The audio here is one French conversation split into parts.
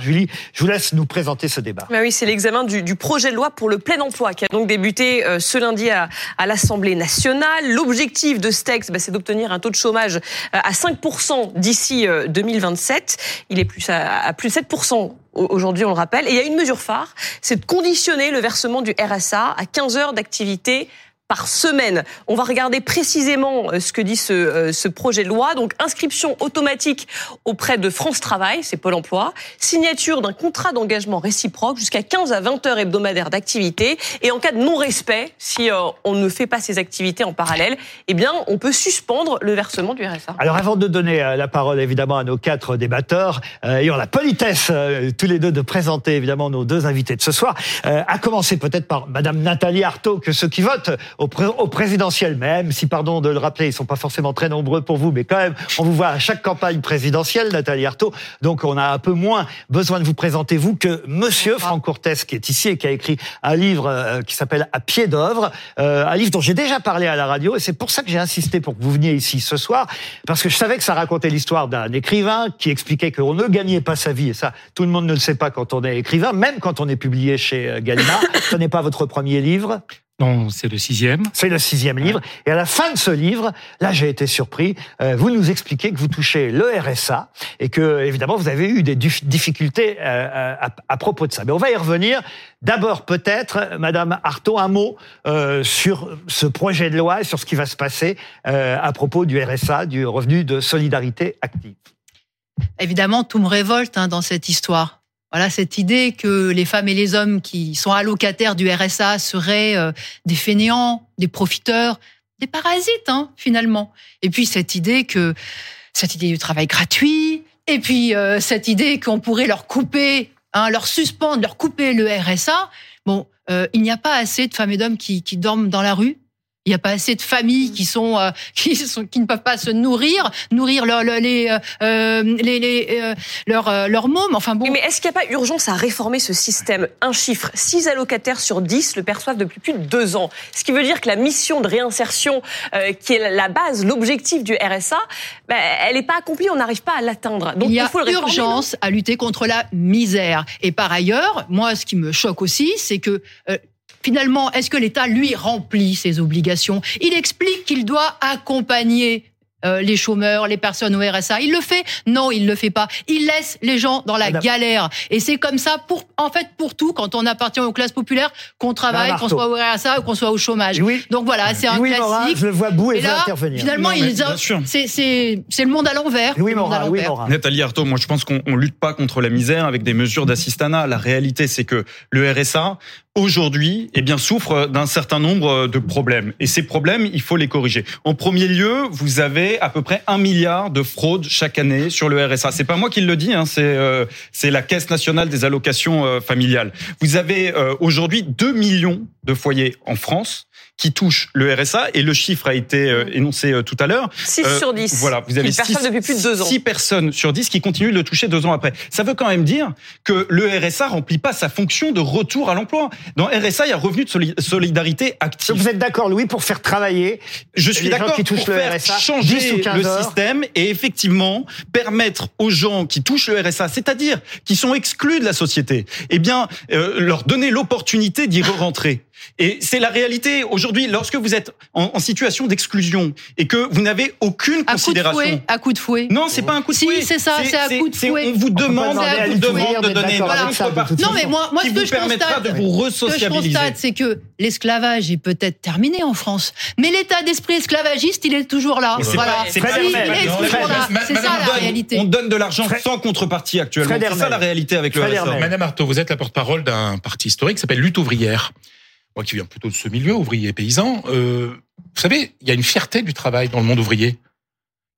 Julie, je vous laisse nous présenter ce débat. Bah oui, c'est l'examen du, projet de loi pour le plein emploi qui a donc débuté euh, ce lundi à, l'Assemblée nationale. L'objectif de ce texte, bah, c'est d'obtenir un taux de chômage euh, à 5% d'ici 2027. Euh, il est plus à, plus de 7% aujourd'hui, on le rappelle. Et il y a une mesure phare, c'est de conditionner le versement du RSA à 15 heures d'activité par semaine. On va regarder précisément euh, ce que dit ce, euh, ce projet de loi. Donc inscription automatique auprès de France Travail, c'est Pôle Emploi, signature d'un contrat d'engagement réciproque jusqu'à 15 à 20 heures hebdomadaires d'activité et en cas de non-respect, si euh, on ne fait pas ces activités en parallèle, eh bien on peut suspendre le versement du RSA. Alors avant de donner la parole évidemment à nos quatre débatteurs, ayons la politesse tous les deux de présenter évidemment nos deux invités de ce soir, à commencer peut-être par Madame Nathalie Arthaud, que ceux qui votent au, présidentiel même, si pardon de le rappeler, ils sont pas forcément très nombreux pour vous, mais quand même, on vous voit à chaque campagne présidentielle, Nathalie Arthaud. Donc on a un peu moins besoin de vous présenter vous que Monsieur Franck Cortès qui est ici et qui a écrit un livre euh, qui s'appelle À pied d'œuvre, euh, un livre dont j'ai déjà parlé à la radio et c'est pour ça que j'ai insisté pour que vous veniez ici ce soir parce que je savais que ça racontait l'histoire d'un écrivain qui expliquait qu'on ne gagnait pas sa vie et ça tout le monde ne le sait pas quand on est écrivain, même quand on est publié chez euh, Gallimard. ce n'est pas votre premier livre? Non, c'est le sixième. C'est le sixième livre. Et à la fin de ce livre, là, j'ai été surpris. Euh, vous nous expliquez que vous touchez le RSA et que, évidemment, vous avez eu des difficultés euh, à, propos de ça. Mais on va y revenir. D'abord, peut-être, Madame Artaud, un mot euh, sur ce projet de loi et sur ce qui va se passer à propos du RSA, du revenu de solidarité active. Évidemment, tout me révolte hein, dans cette histoire. Voilà cette idée que les femmes et les hommes qui sont allocataires du RSA seraient euh, des fainéants, des profiteurs, des parasites hein, finalement. Et puis cette idée que cette idée du travail gratuit, et puis euh, cette idée qu'on pourrait leur couper, hein, leur suspendre, leur couper le RSA. Bon, euh, il n'y a pas assez de femmes et d'hommes qui, qui dorment dans la rue il n'y a pas assez de familles qui sont euh, qui sont qui ne peuvent pas se nourrir, nourrir leur, les euh, euh, les, les euh, leurs leur mômes. Enfin bon. Mais est-ce qu'il n'y a pas urgence à réformer ce système? Un chiffre 6 allocataires sur 10 le perçoivent depuis plus de deux ans. Ce qui veut dire que la mission de réinsertion, qui est la base, l'objectif du RSA, ben, elle n'est pas accomplie. On n'arrive pas à l'atteindre. Donc il y a il urgence à lutter contre la misère. Et par ailleurs, moi, ce qui me choque aussi, c'est que finalement, est-ce que l'État, lui, remplit ses obligations? Il explique qu'il doit accompagner euh, les chômeurs, les personnes au RSA. Il le fait? Non, il le fait pas. Il laisse les gens dans la galère. Et c'est comme ça pour, en fait, pour tout, quand on appartient aux classes populaires, qu'on travaille, qu'on soit au RSA ou qu'on soit au chômage. Oui. Donc voilà, c'est un oui, classique. je le vois bout et, et là, intervenir. Finalement, c'est, c'est, c'est le monde à l'envers. Oui, Morin, oui, Nathalie Arthaud, moi je pense qu'on lutte pas contre la misère avec des mesures d'assistanat. La réalité, c'est que le RSA, aujourd'hui, eh bien, souffre d'un certain nombre de problèmes. Et ces problèmes, il faut les corriger. En premier lieu, vous avez à peu près un milliard de fraudes chaque année sur le RSA. C'est pas moi qui le dis, hein, c'est euh, c'est la Caisse nationale des allocations euh, familiales. Vous avez euh, aujourd'hui 2 millions de foyers en France qui touchent le RSA et le chiffre a été euh, énoncé euh, tout à l'heure. 6 euh, sur 10. Voilà, vous avez 6 depuis plus de deux ans. 6 personnes sur 10 qui continuent de le toucher deux ans après. Ça veut quand même dire que le RSA remplit pas sa fonction de retour à l'emploi. Dans RSA, il y a revenu de solidarité active. Vous êtes d'accord, Louis, pour faire travailler Je suis d'accord pour le faire RSA, changer le système et effectivement permettre aux gens qui touchent le RSA, c'est-à-dire qui sont exclus de la société, eh bien leur donner l'opportunité d'y re-rentrer. Et c'est la réalité. Aujourd'hui, lorsque vous êtes en, situation d'exclusion et que vous n'avez aucune considération. Coup de fouet, à coup de fouet. Non, c'est pas un coup de fouet. Si, c'est ça, c'est un coup de fouet. On vous demande, on vous demande de donner une Non, mais moi, moi, ce que je constate, de vous ce que je constate, c'est que l'esclavage est peut-être terminé en France, mais l'état d'esprit esclavagiste, il est toujours là. Voilà. C'est ça la réalité. On donne de l'argent sans contrepartie actuellement. C'est ça la réalité avec le. Madame Artaud, vous êtes la porte-parole d'un parti historique qui s'appelle Lutte ouvrière moi qui viens plutôt de ce milieu, ouvrier paysan, euh, vous savez, il y a une fierté du travail dans le monde ouvrier.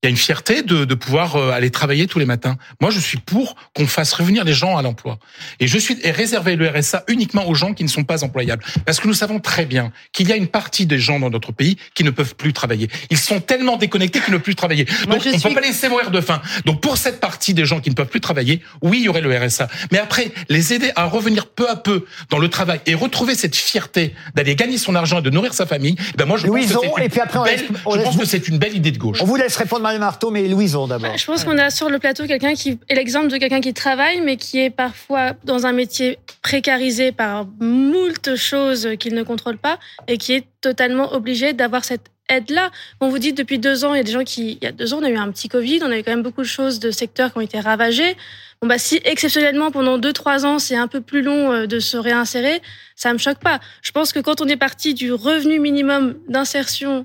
Il y a une fierté de, de pouvoir euh, aller travailler tous les matins. Moi, je suis pour qu'on fasse revenir les gens à l'emploi. Et je suis et réserver le RSA uniquement aux gens qui ne sont pas employables. Parce que nous savons très bien qu'il y a une partie des gens dans notre pays qui ne peuvent plus travailler. Ils sont tellement déconnectés qu'ils ne peuvent plus travailler. Donc, on ne peut pas laisser mourir de faim. Donc, pour cette partie des gens qui ne peuvent plus travailler, oui, il y aurait le RSA. Mais après, les aider à revenir peu à peu dans le travail et retrouver cette fierté d'aller gagner son argent et de nourrir sa famille, eh ben moi, je pense, que, c'est une, belle, je pense que c'est une belle idée de gauche. On vous laisse répondre Artaud, mais Louison d'abord. Je pense qu'on a sur le plateau quelqu'un qui est l'exemple de quelqu'un qui travaille, mais qui est parfois dans un métier précarisé par moult choses qu'il ne contrôle pas et qui est totalement obligé d'avoir cette aide-là. On vous dit depuis deux ans, il y a des gens qui, il y a deux ans, on a eu un petit Covid, on a eu quand même beaucoup de choses de secteurs qui ont été ravagés. Bon bah si exceptionnellement pendant deux trois ans c'est un peu plus long euh, de se réinsérer, ça me choque pas. Je pense que quand on est parti du revenu minimum d'insertion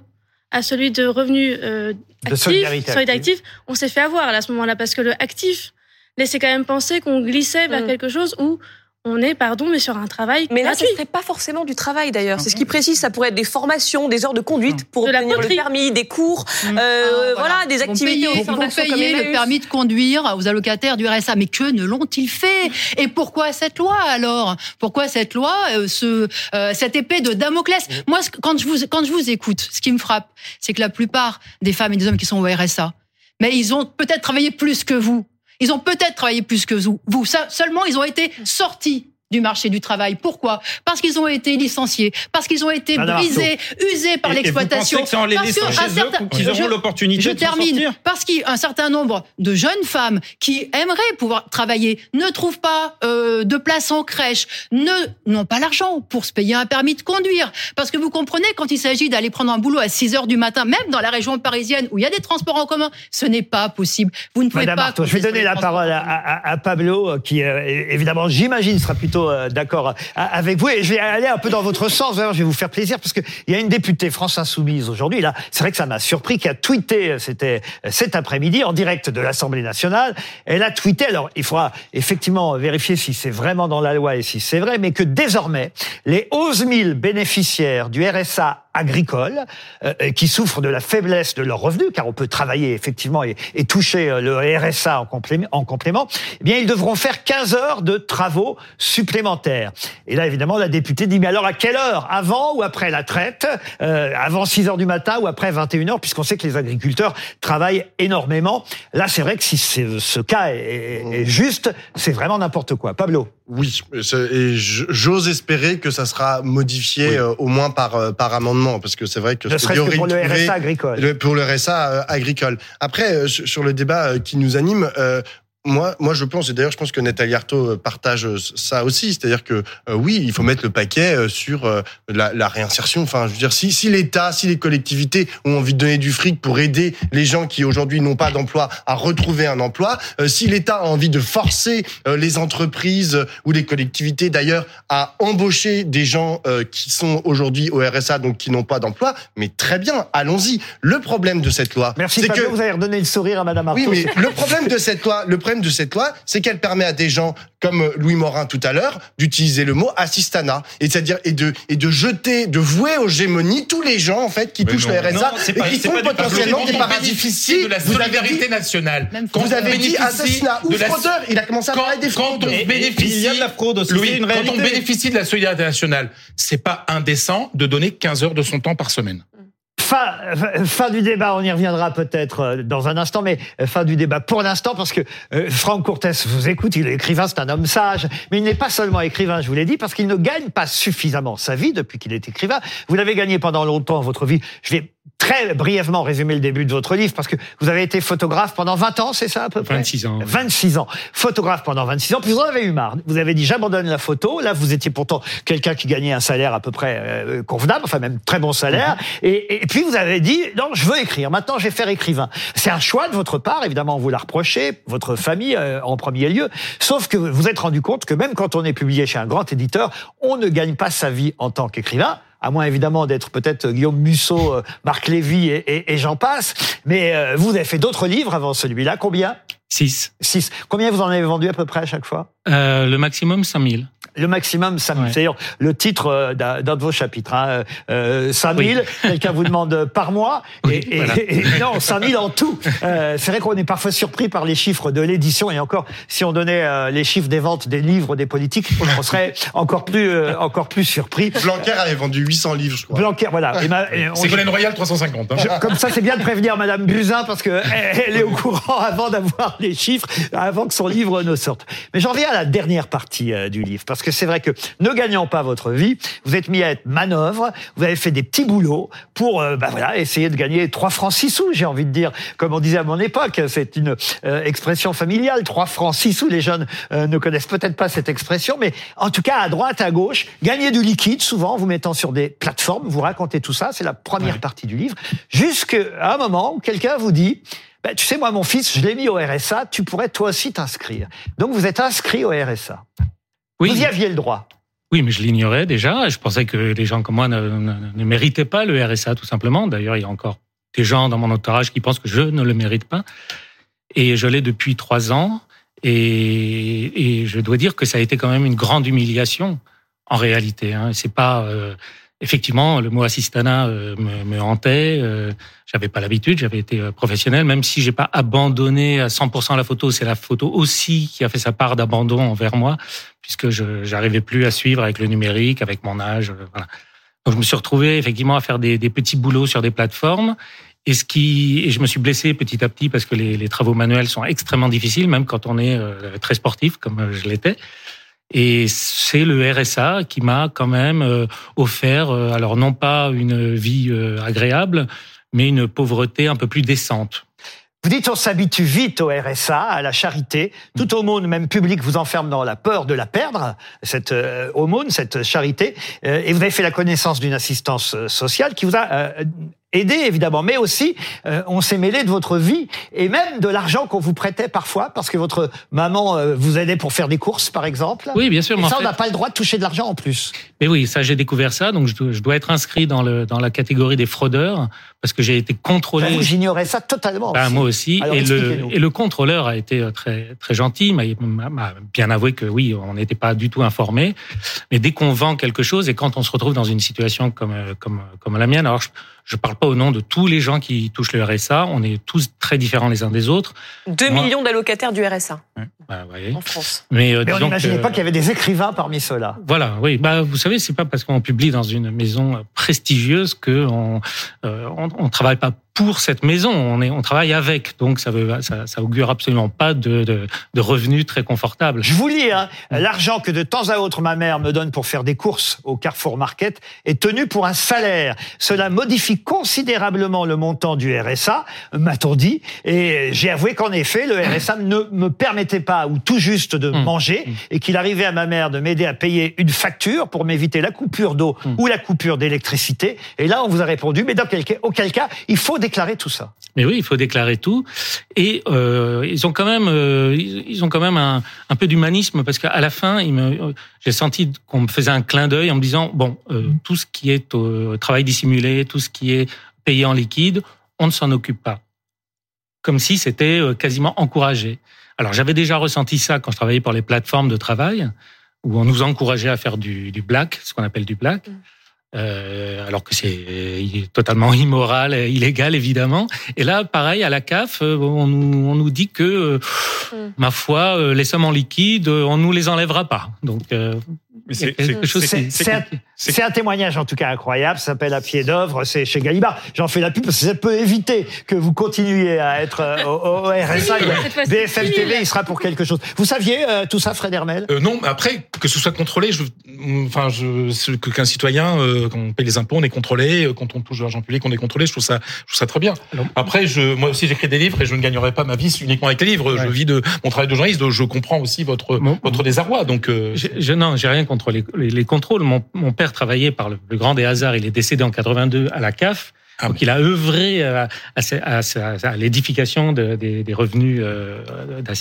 à celui de revenu euh, De actif, solidarité active. actif, on s'est fait avoir là, à ce moment-là parce que le actif laissait quand même penser qu'on glissait vers Mm. quelque chose où on est, pardon, mais sur un travail Mais là, ce serait pas forcément du travail d'ailleurs. C'est ce qui précise. Ça pourrait être des formations, des heures de conduite pour De obtenir le permis, des cours, Mm. euh, Ah, voilà. des activités payer- comme payer le permis de conduire aux allocataires du RSA. Mais que ne l'ont-ils fait? Et pourquoi cette loi alors? Pourquoi cette loi, euh, ce, euh, cette épée de Damoclès? Moi, quand je vous quand je vous écoute, ce qui me frappe, c'est que la plupart des femmes et des hommes qui sont au RSA, mais ils ont peut-être travaillé plus que vous. Ils ont peut-être travaillé plus que vous. Seulement, ils ont été sortis du marché du travail. Pourquoi? Parce qu'ils ont été licenciés, parce qu'ils ont été Madame brisés, usés par l'exploitation. Parce qu'ils je- auront l'opportunité je termine sortir parce qu'un certain nombre de jeunes femmes qui aimeraient pouvoir travailler ne trouvent pas euh, de place en crèche, ne n'ont pas l'argent pour se payer un permis de conduire. Parce que vous comprenez, quand il s'agit d'aller prendre un boulot à 6 heures du matin, même dans la région parisienne où il y a des transports en commun, ce n'est pas possible. Vous ne pouvez Madame pas. Artaud, je vais donner la parole à, commun. à- à Pablo, qui euh, évidemment, j'imagine, sera plutôt euh, d'accord à- avec vous. Et je vais aller un peu dans votre sens. D'ailleurs, je vais vous faire plaisir parce que il y a une députée France Insoumise aujourd'hui. Là, c'est vrai que ça m'a surpris, qui a tweeté, euh, c'était euh, cet après-midi en direct de l'Assemblée nationale. Elle a tweeté. Alors, il faudra effectivement vérifier si c'est vraiment dans la loi et si c'est vrai, mais que désormais, les 11 000 bénéficiaires du RSA agricole euh, qui souffrent de la faiblesse de leurs revenus, car on peut travailler effectivement et, et toucher euh, le RSA en complément, en complément, eh bien ils devront faire 15 heures de travaux supplémentaires. Et là évidemment la députée dit mais alors à quelle heure? Avant ou après la traite? Euh, Avant 6 heures du matin ou après 21 heures? Puisqu'on sait que les agriculteurs travaillent énormément. Là c'est vrai que si ce cas est, est- est juste, c'est vraiment n'importe quoi. Pablo Oui, et j'ose espérer que ça sera modifié euh, au moins par euh, par amendement, parce que c'est vrai que ce que pour le RSA agricole. le- pour le RSA euh, agricole. Après, sur le débat qui nous anime. Moi, moi, je pense, et d'ailleurs, je pense que Nathalie Arthaud partage euh, ça aussi, c'est-à-dire que euh, oui, il faut mettre le paquet euh, sur euh, la, la réinsertion. Enfin, je veux dire, si, si l'État, si les collectivités ont envie de donner du fric pour aider les gens qui aujourd'hui n'ont pas d'emploi à retrouver un emploi, euh, si l'État a envie de forcer les entreprises ou les collectivités d'ailleurs à embaucher des gens qui sont aujourd'hui au RSA, donc qui n'ont pas d'emploi, mais très bien, allons-y. Le problème de cette loi, Merci c'est que vous avez redonné le sourire à Madame Arthaud. oui, mais le problème de cette loi, le problème de cette loi, c'est qu'elle permet à des gens comme Louis Morin tout à l'heure d'utiliser le mot assistanat et c'est-à-dire et de et de jeter, de vouer aux gémonies tous les gens en fait qui Mais touchent non. le RSA Non, et pas- qui sont potentiellement Quand des fiscaux. de la solidarité dit- nationale. Quand Vous avez dit assassinat ou de la- fraudeur. Il a commencé à Quand- parler des quand fraudeurs. on Et- et bénéficie- de la fraude aussi, Louis, c'est une quand réalité. on bénéficie de la solidarité nationale, c'est pas indécent de donner 15 heures de son temps par semaine. Fin, fin- du débat, on y reviendra peut-être euh, dans un instant, mais euh, fin du débat pour l'instant, parce que euh, Franck Courtès vous écoute, il est écrivain, c'est un homme sage, mais il n'est pas seulement écrivain, je vous l'ai dit, parce qu'il ne gagne pas suffisamment sa vie depuis qu'il est écrivain. Vous l'avez gagné pendant longtemps, votre vie. Je vais très brièvement résumer le début de votre livre, parce que vous avez été photographe pendant 20 ans, c'est ça à peu près? 26 ans. ouais. 26 ans, photographe pendant 26 ans, puis vous en avez eu marre. Vous avez dit j'abandonne la photo. Là, vous étiez pourtant quelqu'un qui gagnait un salaire à peu près euh, convenable, enfin même très bon salaire. Et, et puis vous avez dit non, je veux écrire. Maintenant, je vais faire écrivain. C'est un choix de votre part, évidemment, vous l'a reproché, votre famille euh, en premier lieu. Sauf que vous vous êtes rendu compte que même quand on est publié chez un grand éditeur, on ne gagne pas sa vie en tant qu'écrivain à moins évidemment d'être peut-être Guillaume Musso, euh, Marc Lévy et, et- et j'en passe. Mais euh, vous avez fait d'autres livres avant celui-là. Combien? 6. Six. Combien vous en avez vendu à peu près à chaque fois? Euh, le maximum, 5000. Le maximum, 5 000. Ouais. C'est d'ailleurs le titre euh, d'un de vos chapitres. Hein. Euh, 5 000, Oui. quelqu'un vous demande par mois. Oui, et, et- voilà. et- non, 5 000 en tout. Euh, c'est vrai qu'on est parfois surpris par les chiffres de l'édition. Et encore, si on donnait euh, les chiffres des ventes des livres des politiques, on serait encore plus, euh, encore plus surpris. Blanquer avait vendu 800 livres, je crois. Blanquer, voilà. Et ma- et on- Ségolène Royal 350. hein. je- comme ça, c'est bien de prévenir Madame Buzyn parce que elle, elle est au courant avant d'avoir les chiffres, avant que son livre ne sorte. Mais j'en viens à la dernière partie euh, du livre parce que que c'est vrai que ne gagnant pas votre vie, vous êtes mis à être manœuvre, vous avez fait des petits boulots pour euh, bah voilà, essayer de gagner 3 francs 6 sous, j'ai envie de dire, comme on disait à mon époque, c'est une euh, expression familiale, 3 francs 6 sous, les jeunes euh, ne connaissent peut-être pas cette expression, mais en tout cas à droite, à gauche, gagner du liquide, souvent en vous mettant sur des plateformes, vous racontez tout ça, c'est la première partie du livre, jusqu'à un moment où quelqu'un vous dit, ben, tu sais, moi, mon fils, je l'ai mis au RSA, tu pourrais toi aussi t'inscrire. Donc, vous êtes inscrit au RSA. Oui. Vous y aviez le droit. Oui, mais je l'ignorais déjà. Je pensais que les gens comme moi ne, ne, ne méritaient pas le RSA, tout simplement. D'ailleurs, il y a encore des gens dans mon entourage qui pensent que je ne le mérite pas. Et je l'ai depuis trois ans. Et, et, je dois dire que ça a été quand même une grande humiliation, en réalité. Hein. C'est pas... Euh, effectivement, le mot assistana euh, me, me, hantait. Euh, j'avais pas l'habitude, j'avais été euh, professionnel, même si j'ai pas abandonné à 100% la photo. C'est la photo aussi qui a fait sa part d'abandon envers moi, puisque je j'arrivais plus à suivre avec le numérique, avec mon âge. Voilà. Donc je me suis retrouvé effectivement à faire des, des petits boulots sur des plateformes. Et ce qui, et je me suis blessé petit à petit parce que les, les travaux manuels sont extrêmement difficiles, même quand on est très sportif comme je l'étais. Et c'est le RSA qui m'a quand même euh, offert, euh, alors non pas une vie euh, agréable, mais une pauvreté un peu plus décente. Vous dites on s'habitue vite au RSA, à la charité. Toute aumône, même publique, vous enferme dans la peur de la perdre, cette aumône, cette charité. Et vous avez fait la connaissance d'une assistance sociale qui vous a aider évidemment, mais aussi euh, on s'est mêlé de votre vie et même de l'argent qu'on vous prêtait parfois parce que votre maman euh, vous aidait pour faire des courses par exemple. Oui, bien sûr. Et ça, on n'a pas le droit de toucher de l'argent en plus. Mais oui, ça j'ai découvert ça, donc je dois, je dois, être inscrit dans le dans la catégorie des fraudeurs parce que j'ai été contrôlé. Ben, J'ignorais ça totalement. Ben, aussi. moi aussi. Alors, et le et le contrôleur a été euh, très très gentil, m'a bien avoué que oui, on n'était pas du tout informé. Mais dès qu'on vend quelque chose et quand on se retrouve dans une situation comme comme comme la mienne, alors je, je parle pas au nom de tous les gens qui touchent le RSA. On est tous très différents les uns des autres. 2 Moi- millions d'allocataires du RSA Bah, en France. Mais, euh, Mais on n'imaginait pas qu'il y avait des écrivains parmi ceux-là. Voilà, oui. Bah, vous savez, c'est pas parce qu'on publie dans une maison prestigieuse que on, euh, on, on travaille pas pour cette maison. On est, on travaille avec. Donc, ça veut, ça, ça augure absolument pas de, de, de revenus très confortables. Je vous lis, hein, l'argent que de temps à autre ma mère me donne pour faire des courses au Carrefour Market est tenu pour un salaire. Cela modifie considérablement le montant du RSA, m'a-t-on dit. Et j'ai avoué qu'en effet, le RSA ne me permettait pas, ou tout juste, de Mmh. manger, et qu'il arrivait à ma mère de m'aider à payer une facture pour m'éviter la coupure d'eau Mmh. ou la coupure d'électricité. Et là, on vous a répondu, mais dans quel cas, auquel cas, il faut déclarer tout ça. Mais oui, il faut déclarer tout. Et euh, ils ont quand même, euh, ils ont quand même un, un peu d'humanisme parce qu'à la fin, me, j'ai senti qu'on me faisait un clin d'œil en me disant bon, euh, tout ce qui est au travail dissimulé, tout ce qui est payé en liquide, on ne s'en occupe pas. Comme si c'était euh, quasiment encouragé. Alors j'avais déjà ressenti ça quand je travaillais pour les plateformes de travail où on nous encourageait à faire du, du black, ce qu'on appelle du black. Euh, alors que c'est totalement immoral, et illégal évidemment. Et là, pareil à la CAF, euh, on nous, on nous dit que, euh, Mm. ma foi, euh, les sommes en liquide, on nous les enlèvera pas. Donc, euh, c'est- quelque chose C'est qui- c'est un, témoignage en tout cas incroyable. Ça s'appelle À pied d'œuvre. C'est chez Gallimard. J'en fais la pub parce que ça peut éviter que vous continuiez à être euh, au, au RSA. BFM 6 000. TV, il sera pour quelque chose. Vous saviez euh, tout ça, Fred Hermel? Euh, non, mais après que ce soit contrôlé, je, enfin, je, qu'un citoyen, euh, quand on paye les impôts, on est contrôlé, euh, quand on touche de l'argent public, on est contrôlé. Je trouve ça, je trouve ça très bien. Après, je, moi aussi, j'écris des livres et je ne gagnerai pas ma vie uniquement avec les livres. Je vis de mon travail de journaliste, donc je comprends aussi votre Bon. votre désarroi. Donc, euh, Je, je- non, j'ai rien contre les, les, les contrôles. Mon, mon père travaillait par le plus grand des hasards. Il est décédé en 82 à la CAF. Ah donc il a œuvré à, à, l'édification de- des, des revenus, euh,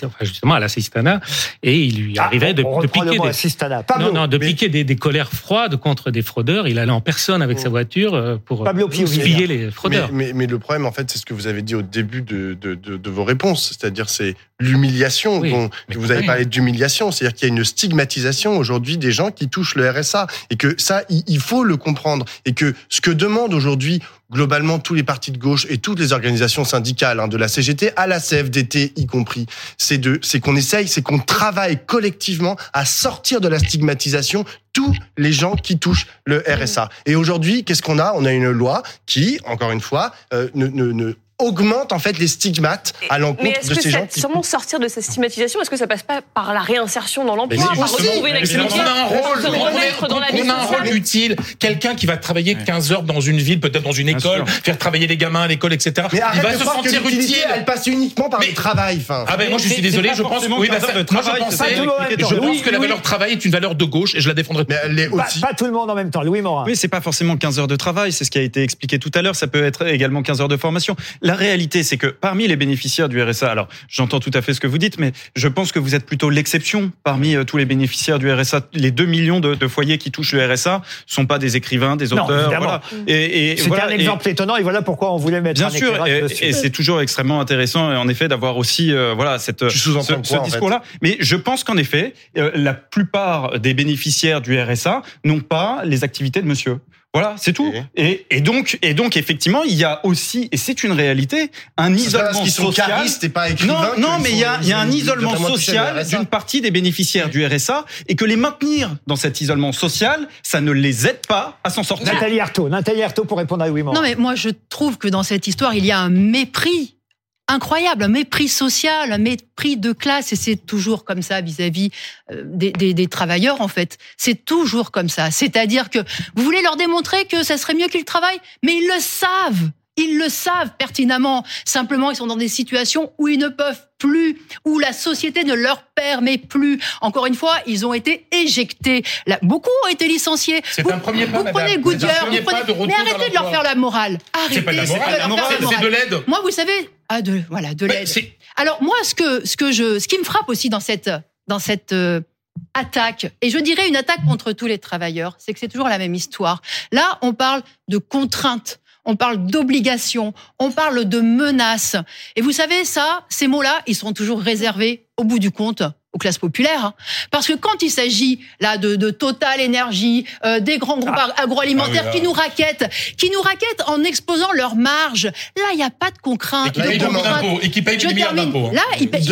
enfin justement à l'assistanat, et il lui arrivait de, Ah, on de piquer des, assistana. Pablo, non, non, de mais- piquer des, des colères froides contre des fraudeurs. Il allait en personne avec sa voiture euh, pour Pablo Piovi. filler les fraudeurs. mais, mais le problème, en fait, c'est ce que vous avez dit au début de, de, de, de vos réponses, c'est-à-dire c'est l'humiliation. Oui, dont- vous avez parlé d'humiliation, c'est-à-dire qu'il y a une stigmatisation aujourd'hui des gens qui touchent le RSA et que ça, il, il faut le comprendre et que ce que demandent aujourd'hui globalement tous les partis de gauche et toutes les organisations syndicales, hein, de la CGT à la CFDT y compris, c'est de, c'est qu'on essaye, c'est qu'on travaille collectivement à sortir de la stigmatisation tous les gens qui touchent le RSA. Et aujourd'hui, qu'est-ce qu'on a? On a une loi qui, encore une fois, euh, ne, ne, ne augmente en fait les stigmates à Mais l'encontre est-ce de que ces ça, gens qui sûrement sortir de cette stigmatisation, est-ce que ça passe pas par la réinsertion dans l'emploi, Mais par retrouver une Évidemment, activité, on a un rôle, se on remettre dans la vie on a un sociale rôle utile. Quelqu'un qui va travailler 15 heures dans une ville, peut-être dans une école, faire travailler les gamins à l'école, etc. Mais Il va se sentir utile. elle passe uniquement par Mais- le travail. Ah ben moi je suis désolé, je pense oui, bah, 15 heures de ça- moi, je pense que la valeur travail est une valeur de gauche et je la défendrai. mais elle Pas, aussi. pas tout le monde en même temps. Louis Morin. Oui, c'est pas forcément 15 heures de travail, c'est ce qui a été expliqué tout à l'heure. Ça peut être également 15 heures de formation. La réalité, c'est que parmi les bénéficiaires du RSA, alors j'entends tout à fait ce que vous dites, mais je pense que vous êtes plutôt l'exception parmi euh, tous les bénéficiaires du RSA. Les 2 millions de, de foyers qui touchent le RSA sont pas des écrivains, des auteurs. voilà. Et, et C'était voilà, un et- exemple étonnant et voilà pourquoi on voulait mettre Bien un sûr, et, et c'est toujours extrêmement intéressant, en effet, d'avoir aussi euh, voilà cette ce, ce en fait discours-là. Mais je pense qu'en effet, euh, la plupart des bénéficiaires du RSA n'ont pas les activités de Monsieur. Voilà, c'est tout. Et, et donc, et donc, effectivement, il y a aussi, et c'est une réalité, un C'est pas parce isolement qu'ils sont social. charistes et pas écrivains. Non, non, mais il y a, sont- il y a un isolement social RSA. d'une partie des bénéficiaires du RSA et que les maintenir dans cet isolement social, ça ne les aide pas à s'en sortir. Nathalie Arthaud. Nathalie Arthaud pour répondre à Louis Morin. Non, mais moi, je trouve que dans cette histoire, il y a un mépris incroyable, un mépris social, un mépris de classe, et c'est toujours comme ça vis-à-vis euh, des, des- des travailleurs, en fait. C'est toujours comme ça. C'est-à-dire que vous voulez leur démontrer que ça serait mieux qu'ils travaillent, mais ils le savent. Ils le savent pertinemment. Simplement, ils sont dans des situations où ils ne peuvent plus, où la société ne leur permet plus. Encore une fois, ils ont été éjectés. Là, beaucoup ont été licenciés. C'est un premier pas, Vous prenez C'est Goodyear, vous prenez... de mais arrêtez de leur faire la morale. Arrêtez C'est pas de la de morale, leur faire la c'est morale. de l'aide. Moi, vous savez, ah de voilà, de l'aide. Alors moi, ce que ce que je, ce qui me frappe aussi dans cette dans cette euh, attaque, et je dirais une attaque contre tous les travailleurs, c'est que c'est toujours la même histoire. Là, on parle de contraintes. On parle d'obligations, on parle de menaces. Et vous savez, ça, ces mots-là, ils sont toujours réservés, au bout du compte, aux classes populaires. hein. Parce que quand il s'agit là de, de Total Énergie, euh, des grands groupes agroalimentaires Ah oui, là. qui nous raquettent, qui nous raquettent en exposant leurs marges, là, il n'y a pas de Et contraintes. qui de. Et qui paye Je des milliards d'impôts. hein. Là, ils payent.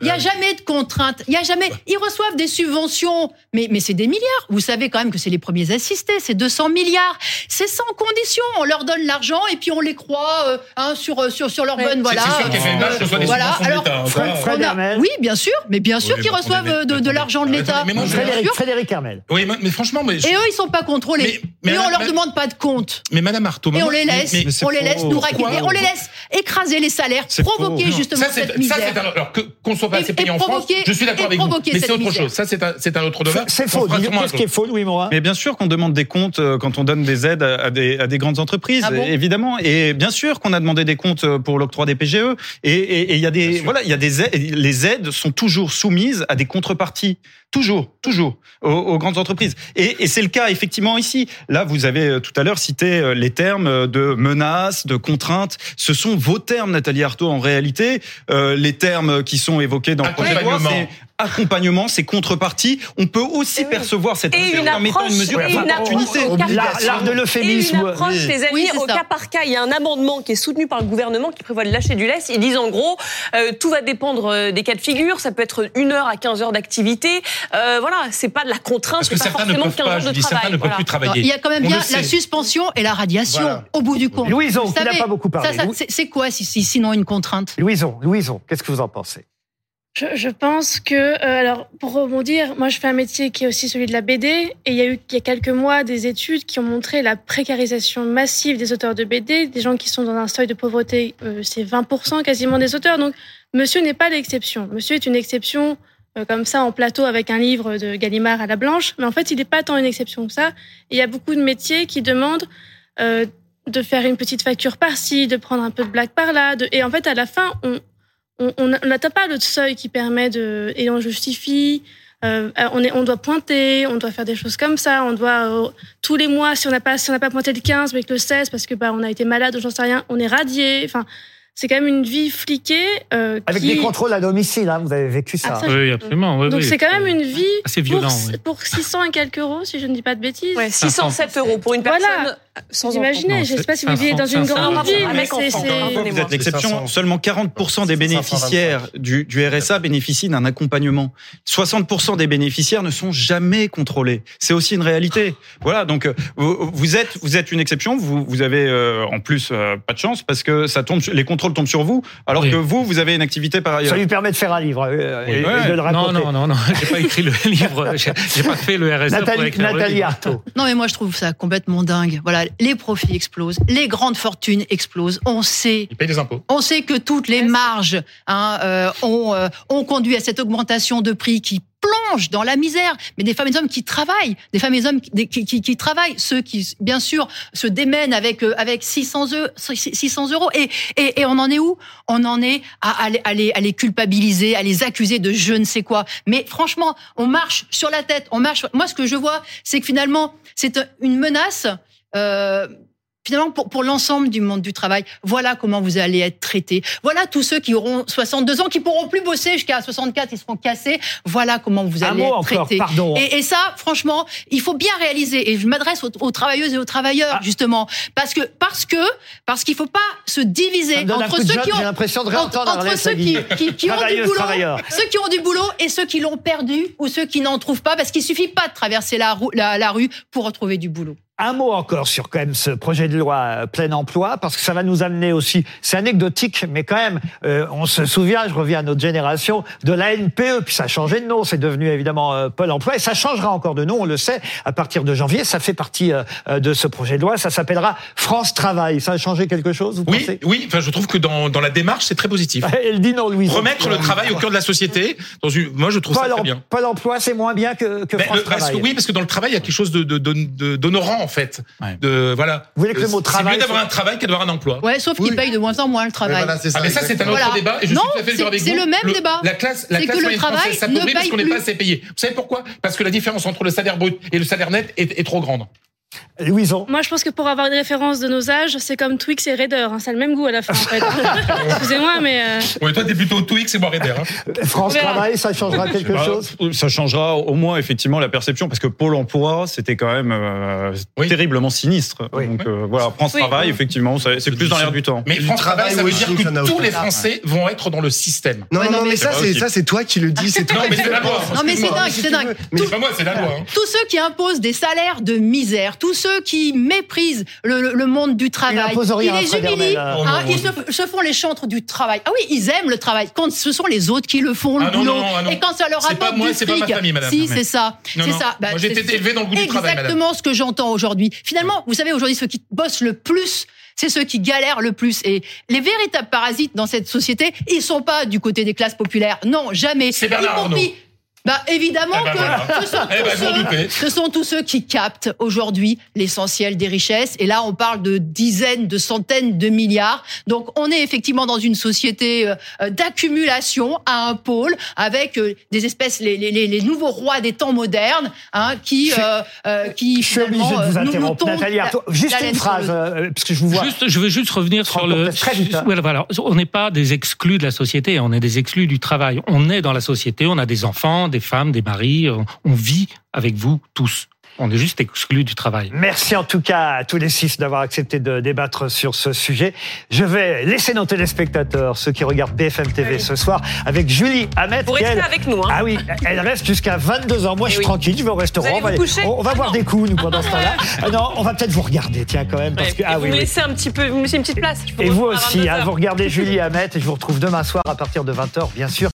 Il n'y a jamais de contraintes. Il y a jamais. Ils reçoivent des subventions, mais mais c'est des milliards. Vous savez quand même que c'est les premiers assistés. C'est 200 milliards. C'est sans condition. On leur donne l'argent et puis on les croit euh, hein, sur sur sur leur bonne voilà. C'est sûr qu'FNH reçoit des Voilà. subventions Alors, hein, Fred-. Fred a-. Oui, bien sûr, mais bien sûr Oui, qu'ils reçoivent euh, de, l'argent de l'État. Mais moi, je- Bien Frédéric, sûr. Frédéric Hermel. Oui, mais mais franchement, mais, Et eux, ils sont pas contrôlés. Mais- mais et on madame- leur demande pas de compte. mais Madame Artaud, Et on les laisse, mais- c'est on les laisse nous raqueter, on les laisse écraser les salaires, C'est provoquer faux. justement Ça, c'est, cette ça, misère. c'est un, alors que, qu'on soit pas assez payé en France, je suis d'accord avec vous. Mais c'est autre chose. Ça, c'est un, c'est un autre débat. C'est faux. Qu'est-ce qui est faux, Louis Morin? Mais bien sûr qu'on demande des comptes euh, quand on donne des aides à des, à des grandes entreprises, Ah évidemment. Et bien sûr qu'on a demandé des comptes euh, pour l'octroi des PGE. Et il y a des sûr. voilà, il y a des aides, les aides sont toujours soumises à des contreparties, toujours, toujours aux, aux grandes entreprises. Et, et c'est le cas effectivement ici. Là, vous avez euh, tout à l'heure cité euh, les termes euh, de menaces, de contraintes. Ce sont vos termes, Nathalie Arthaud. En réalité, euh, les termes qui sont évoqués dans le projet de loi, Accompagnement. c'est accompagnement, c'est contrepartie. On peut aussi Et oui. percevoir cette Et mesure une comme étant approche, une mesure L'art de Et une l'euphémisme. approche, Oui. les amis, Oui, au ça. cas par cas. Il y a un amendement qui est soutenu par le gouvernement qui prévoit de lâcher du lest. Ils disent en gros, euh, tout va dépendre des cas de figure. Ça peut être une heure à 15 heures d'activité. Euh, voilà, c'est pas de la contrainte, Parce que c'est pas certains ne forcément peuvent 15 pas, je de dis certains travail. ne peuvent voilà. plus Alors, il travailler. y a quand même On bien la sait. suspension et la radiation Voilà. au bout du compte. Louison, Vous qui n'a pas beaucoup parlé. ça, ça, Lou- c'est- c'est quoi si, si- sinon une contrainte? Louison, Louison, qu'est-ce que vous en pensez? Je, je pense que, euh, alors, pour rebondir, moi, je fais un métier qui est aussi celui de la BD, et il y a eu, il y a quelques mois, des études qui ont montré la précarisation massive des auteurs de BD, des gens qui sont dans un seuil de pauvreté, euh, c'est 20% quasiment des auteurs. Donc, Monsieur n'est pas l'exception. Monsieur est une exception euh, comme ça en plateau avec un livre de Gallimard à la blanche, mais en fait, il n'est pas tant une exception que ça. Il y a beaucoup de métiers qui demandent euh, de faire une petite facture par-ci, de prendre un peu de blague par-là, de... et en fait, à la fin, on n'atteint pas le seuil qui permet de et on justifie. Euh, on, est, on doit pointer, on doit faire des choses comme ça, on doit euh, tous les mois si on n'a pas si on pas pointé le 15 mais que le 16 parce que bah on a été malade ou j'en sais rien, on est radié. Enfin, c'est quand même une vie fliquée. euh, Avec qui... des contrôles à domicile, hein, vous avez vécu ça. Ah, ça, Oui, absolument. oui, Donc oui. c'est quand même une vie assez pour, violent. oui. pour 600 et quelques euros si je ne dis pas de bêtises. Ouais, 607 euros pour une personne Voilà. Sans Vous imaginez, je ne sais pas si vous vivez dans 500, une 500, grande pardon, ville, mais c'est. Pardon. Vous êtes l'exception. 500. Seulement 40% des bénéficiaires du, du RSA bénéficient d'un accompagnement. 60% des bénéficiaires ne sont jamais contrôlés. C'est aussi une réalité. Voilà. Donc euh, vous, vous êtes vous êtes une exception. Vous vous avez euh, en plus euh, pas de chance parce que ça tombe les contrôles tombent sur vous alors Oui. que vous vous avez une activité par ailleurs. Ça lui permet de faire un livre euh, et, Oui. et de le Non, raconter. non, non, non, j'ai pas écrit le livre, j'ai pas fait le RSA pour Nathalie, le Nathalie livre. Arthaud. Non, mais moi, je trouve ça complètement dingue. Voilà, les profits explosent, les grandes fortunes explosent. On sait Ils payent des impôts. On sait que toutes les marges hein, euh, ont, euh, ont conduit à cette augmentation de prix qui plonge dans la misère, mais des femmes et des hommes qui travaillent, des femmes et des hommes qui, qui, qui- qui travaillent, ceux qui, bien sûr, se démènent avec euh, avec 600 euros, 600 euros. Et, et, et on en est où? On en est à, à, les- à, les, à les culpabiliser, à les accuser de je ne sais quoi. Mais franchement, on marche sur la tête. On marche. Moi, ce que je vois, c'est que finalement, c'est une menace. Euh, Finalement, pour, pour l'ensemble du monde du travail, voilà comment vous allez être traités. Voilà tous ceux qui auront 62 ans, qui pourront plus bosser jusqu'à 64, ils seront cassés. Voilà comment vous Un allez mot être traités. pardon. Et, et ça, franchement, il faut bien réaliser. Et je m'adresse aux, aux travailleuses et aux travailleurs, Ah. justement, parce que parce que parce qu'il faut pas se diviser entre ceux job, qui ont l'impression de entre, réentendre entre ceux qui, Sagui. qui, qui ont du boulot, ceux qui ont du boulot et ceux qui l'ont perdu ou ceux qui n'en trouvent pas, parce qu'il suffit pas de traverser la, rou- la, la rue pour retrouver du boulot. Un mot encore sur quand même ce projet de loi euh, plein emploi, parce que ça va nous amener aussi, c'est anecdotique, mais quand même, euh, on se souvient, je reviens à notre génération, de la NPE, puis ça a changé de nom, c'est devenu évidemment euh, Pôle emploi, et ça changera encore de nom, on le sait, à partir de janvier, ça fait partie euh, euh, de ce projet de loi, ça s'appellera France Travail. Ça a changé quelque chose, vous Oui, pensez? oui. Enfin, je trouve que dans, dans la démarche, c'est très positif. Elle dit non, Louise. Remettre le travail au cœur de la société. Dans une, moi, je trouve ça Pôle, très em- bien. Pôle emploi, c'est moins bien que, que Mais France le- parce Travail. que, oui, parce que dans le travail, il y a quelque chose de, de, de- de- d'honorant en fait. Ouais. De voilà. Vous voulez que le mot C'est travail mieux d'avoir un travail que d'avoir un emploi. Ouais, sauf qu'ils payent de moins en moins le travail. voilà, c'est ça, Ah mais ça c'est un autre Voilà. débat et je Non, suis tout à fait d'accord c'est- c'est le même débat. La classe, la C'est classe que le travail française s'appauvrit ne parce paye qu'on n'est plus. pas assez payé. Vous savez pourquoi? Parce que la différence entre le salaire brut et le salaire net est, est trop grande. Louison. Moi, je pense que pour avoir une référence de nos âges, c'est comme Twix et Raider. Hein, ça a le même goût à la fin, en fait. Excusez-moi, mais. euh, Ouais, toi t'es plutôt Twix et moi Raider. Hein. France On verra. Travail, ça changera quelque Bah, chose Ça changera au moins effectivement la perception parce que Pôle Emploi c'était quand même euh, Oui. terriblement sinistre. Oui. Donc euh, voilà, France Oui. Travail effectivement c'est plus dans l'air du temps. Mais France Travail, ça veut dire que tous les. Français vont être dans le système. Non, non, mais, ça, c'est toi qui le dis. C'est toi Non, mais qui c'est la loi. Non, mais c'est dingue, c'est dingue. Mais Tout- c'est pas moi, c'est la loi. hein. tous ceux qui imposent des salaires de misère, tous ceux qui méprisent le, le- le monde du travail, ils les humilient. Oh, hein, non. ils se, se font les chantres du travail. Ah oui, ils aiment le travail. Quand ce sont les autres qui le font, le Ah non, boulot, non, ah non. et quand ça leur C'est pas apporte moi, du c'est pas ma fric, famille, madame. si c'est ça, Non, c'est non. ça. Bah, Moi, j'ai été élevé dans le goût du travail, madame. Exactement ce que j'entends aujourd'hui. Finalement, vous savez aujourd'hui ceux qui bossent le plus. C'est ceux qui galèrent le plus. Et les véritables parasites dans cette société, ils sont pas du côté des classes populaires. Non, jamais. C'est Bernard. Bah évidemment Eh ben que voilà. ce, sont Eh ben, ceux- ce sont tous ceux qui captent aujourd'hui l'essentiel des richesses. Et là, on parle de dizaines, de centaines de milliards. Donc, on est effectivement dans une société euh, d'accumulation à un pôle avec euh, des espèces, les, les, les- les nouveaux rois des temps modernes, hein, qui, Je suis- euh, euh, qui Je suis obligé finalement, de vous interrompre, Nathalie Arthaud. Juste la une phrase, le- parce que je vous vois. Juste, je veux juste revenir sur le. Très vite, hein. Voilà, voilà. On n'est pas des exclus de la société, on est des exclus du travail. On est dans la société, on a des enfants, des femmes, des maris, on, on vit avec vous tous. On est juste exclus du travail. Merci en tout cas à tous les six d'avoir accepté de débattre sur ce sujet. Je vais laisser nos téléspectateurs, ceux qui regardent BFM TV ce soir, avec Julie Hamet. Vous restez elle- avec nous. Hein. Ah oui, elle reste jusqu'à 22h. Moi, je Eh suis oui. tranquille, je vais au restaurant. Vous allez on va, on- on va Ah boire non. des coups, nous, pendant ce temps-là. Ah non, on va peut-être vous regarder, tiens, quand même. Parce Ouais. que, ah vous oui, me oui. laissez un petit peu, vous me laissez une petite place. Et vous aussi, hein, 22 heures. vous regardez Julie Hamet et je vous retrouve demain soir à partir de 20h, bien sûr.